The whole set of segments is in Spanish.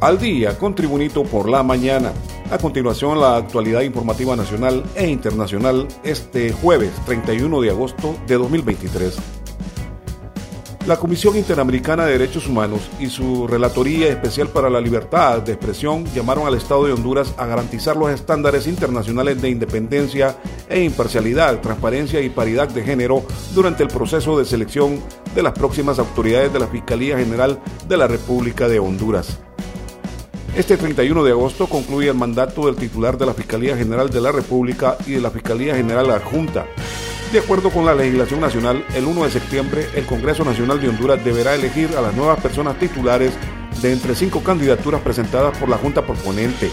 al día con Tribunito por la mañana. A continuación, la actualidad informativa nacional e internacional este jueves 31 de agosto de 2023. La Comisión Interamericana de Derechos Humanos y su Relatoría Especial para la Libertad de Expresión llamaron al Estado de Honduras a garantizar los estándares internacionales de independencia e imparcialidad, transparencia y paridad de género durante el proceso de selección de las próximas autoridades de la Fiscalía General de la República de Honduras. Este 31 de agosto concluye el mandato del titular de la Fiscalía General de la República y de la Fiscalía General Adjunta. De acuerdo con la legislación nacional, el 1 de septiembre el Congreso Nacional de Honduras deberá elegir a las nuevas personas titulares de entre cinco candidaturas presentadas por la Junta Proponente.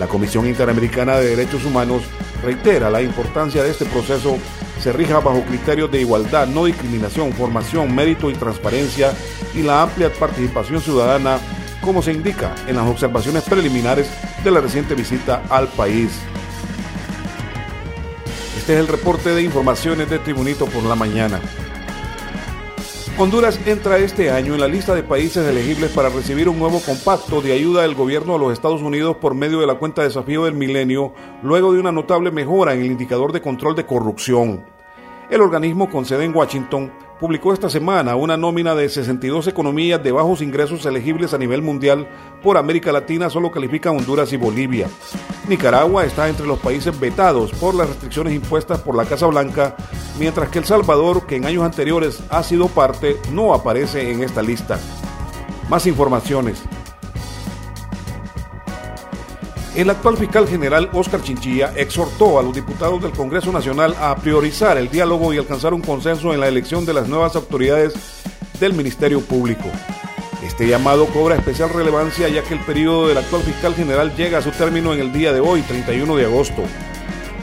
La Comisión Interamericana de Derechos Humanos reitera la importancia de este proceso se rija bajo criterios de igualdad, no discriminación, formación, mérito y transparencia y la amplia participación ciudadana como se indica en las observaciones preliminares de la reciente visita al país. Este es el reporte de informaciones de Tribunito por la mañana. Honduras entra este año en la lista de países elegibles para recibir un nuevo compacto de ayuda del gobierno a los Estados Unidos por medio de la cuenta Desafío del Milenio, luego de una notable mejora en el indicador de control de corrupción. El organismo con sede en Washington publicó esta semana una nómina de 62 economías de bajos ingresos elegibles a nivel mundial por América Latina, solo califican Honduras y Bolivia. Nicaragua está entre los países vetados por las restricciones impuestas por la Casa Blanca, mientras que El Salvador, que en años anteriores ha sido parte, no aparece en esta lista. Más informaciones. El actual fiscal general Oscar Chinchilla exhortó a los diputados del Congreso Nacional a priorizar el diálogo y alcanzar un consenso en la elección de las nuevas autoridades del Ministerio Público. Este llamado cobra especial relevancia ya que el periodo del actual fiscal general llega a su término en el día de hoy, 31 de agosto.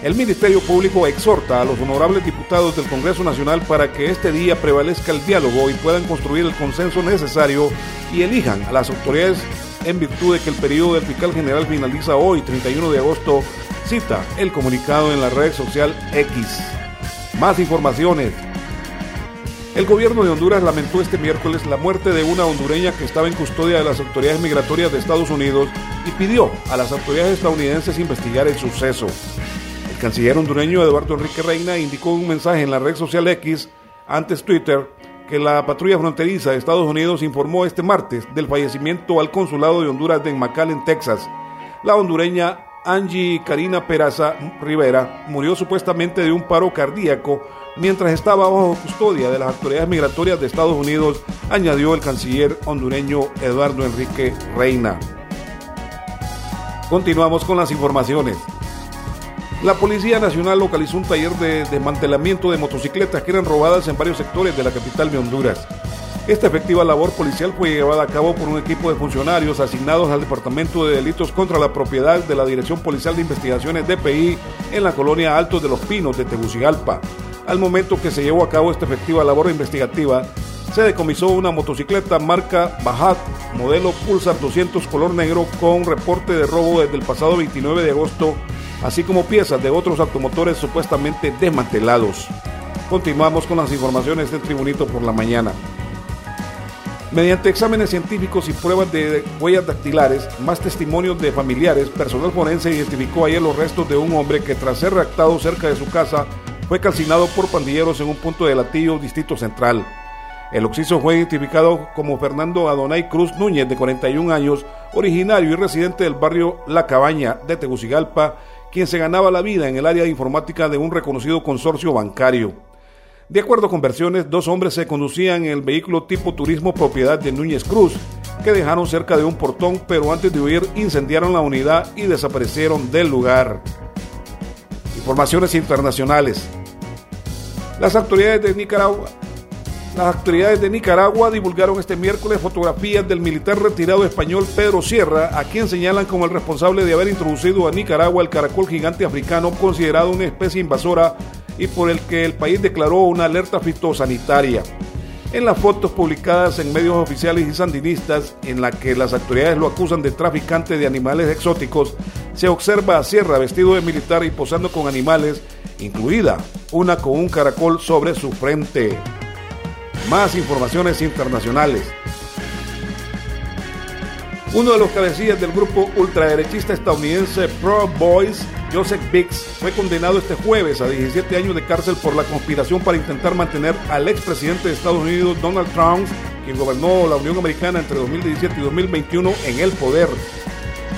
El Ministerio Público exhorta a los honorables diputados del Congreso Nacional para que este día prevalezca el diálogo y puedan construir el consenso necesario y elijan a las autoridades en virtud de que el periodo del fiscal general finaliza hoy, 31 de agosto, cita el comunicado en la red social X. Más informaciones. El gobierno de Honduras lamentó este miércoles la muerte de una hondureña que estaba en custodia de las autoridades migratorias de Estados Unidos y pidió a las autoridades estadounidenses investigar el suceso. El canciller hondureño Eduardo Enrique Reina indicó un mensaje en la red social X, antes Twitter, que la patrulla fronteriza de Estados Unidos informó este martes del fallecimiento al consulado de Honduras de en Texas. La hondureña Angie Karina Peraza Rivera murió supuestamente de un paro cardíaco mientras estaba bajo custodia de las autoridades migratorias de Estados Unidos, añadió el canciller hondureño Eduardo Enrique Reina. Continuamos con las informaciones. La Policía Nacional localizó un taller de desmantelamiento de motocicletas que eran robadas en varios sectores de la capital de Honduras. Esta efectiva labor policial fue llevada a cabo por un equipo de funcionarios asignados al Departamento de Delitos contra la Propiedad de la Dirección Policial de Investigaciones DPI en la colonia Altos de los Pinos de Tegucigalpa. Al momento que se llevó a cabo esta efectiva labor investigativa, se decomisó una motocicleta marca Bajat, modelo Pulsar 200 color negro con reporte de robo desde el pasado 29 de agosto así como piezas de otros automotores supuestamente desmantelados. Continuamos con las informaciones del Tribunito por la mañana. Mediante exámenes científicos y pruebas de huellas dactilares, más testimonios de familiares, personal forense identificó ayer los restos de un hombre que tras ser raptado cerca de su casa fue calcinado por pandilleros en un punto de Latillo, Distrito Central. El occiso fue identificado como Fernando Adonai Cruz Núñez, de 41 años, originario y residente del barrio La Cabaña de Tegucigalpa, quien se ganaba la vida en el área de informática de un reconocido consorcio bancario. De acuerdo con versiones, dos hombres se conducían en el vehículo tipo turismo propiedad de Núñez Cruz, que dejaron cerca de un portón, pero antes de huir incendiaron la unidad y desaparecieron del lugar. Informaciones internacionales. Las autoridades de Nicaragua las autoridades de Nicaragua divulgaron este miércoles fotografías del militar retirado español Pedro Sierra, a quien señalan como el responsable de haber introducido a Nicaragua el caracol gigante africano, considerado una especie invasora y por el que el país declaró una alerta fitosanitaria. En las fotos publicadas en medios oficiales y sandinistas, en la que las autoridades lo acusan de traficante de animales exóticos, se observa a Sierra vestido de militar y posando con animales, incluida una con un caracol sobre su frente. Más informaciones internacionales. Uno de los cabecillas del grupo ultraderechista estadounidense Pro Boys, Joseph Biggs, fue condenado este jueves a 17 años de cárcel por la conspiración para intentar mantener al expresidente de Estados Unidos, Donald Trump, quien gobernó la Unión Americana entre 2017 y 2021, en el poder.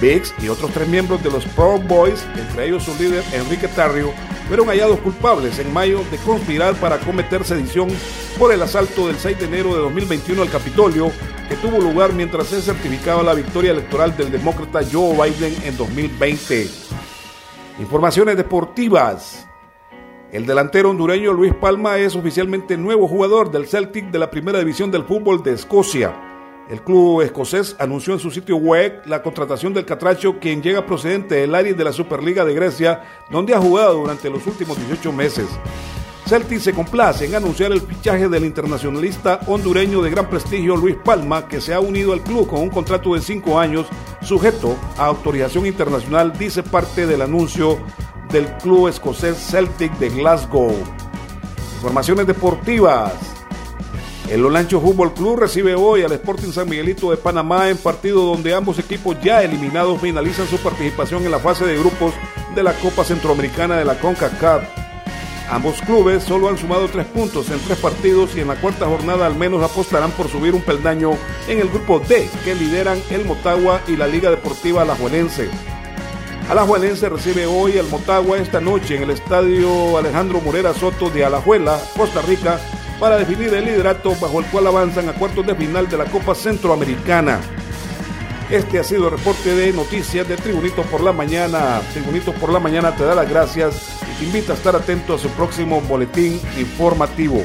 Biggs y otros tres miembros de los Pro Boys, entre ellos su líder Enrique Tarrio, fueron hallados culpables en mayo de conspirar para cometer sedición por el asalto del 6 de enero de 2021 al Capitolio que tuvo lugar mientras se certificaba la victoria electoral del demócrata Joe Biden en 2020. Informaciones deportivas. El delantero hondureño Luis Palma es oficialmente nuevo jugador del Celtic de la primera división del fútbol de Escocia. El club escocés anunció en su sitio web la contratación del Catracho, quien llega procedente del área de la Superliga de Grecia, donde ha jugado durante los últimos 18 meses. Celtic se complace en anunciar el fichaje del internacionalista hondureño de gran prestigio Luis Palma, que se ha unido al club con un contrato de cinco años sujeto a autorización internacional, dice parte del anuncio del club escocés Celtic de Glasgow. Informaciones deportivas. El Olancho Fútbol Club recibe hoy al Sporting San Miguelito de Panamá en partido donde ambos equipos ya eliminados finalizan su participación en la fase de grupos de la Copa Centroamericana de la CONCACAF. Ambos clubes solo han sumado tres puntos en tres partidos y en la cuarta jornada al menos apostarán por subir un peldaño en el grupo D que lideran el Motagua y la Liga Deportiva Alajuelense. Alajuelense recibe hoy el Motagua esta noche en el estadio Alejandro Morera Soto de Alajuela, Costa Rica, para definir el liderato bajo el cual avanzan a cuartos de final de la Copa Centroamericana. Este ha sido el reporte de noticias de Tribunito por la Mañana. Tribunito por la Mañana te da las gracias y te invita a estar atento a su próximo boletín informativo.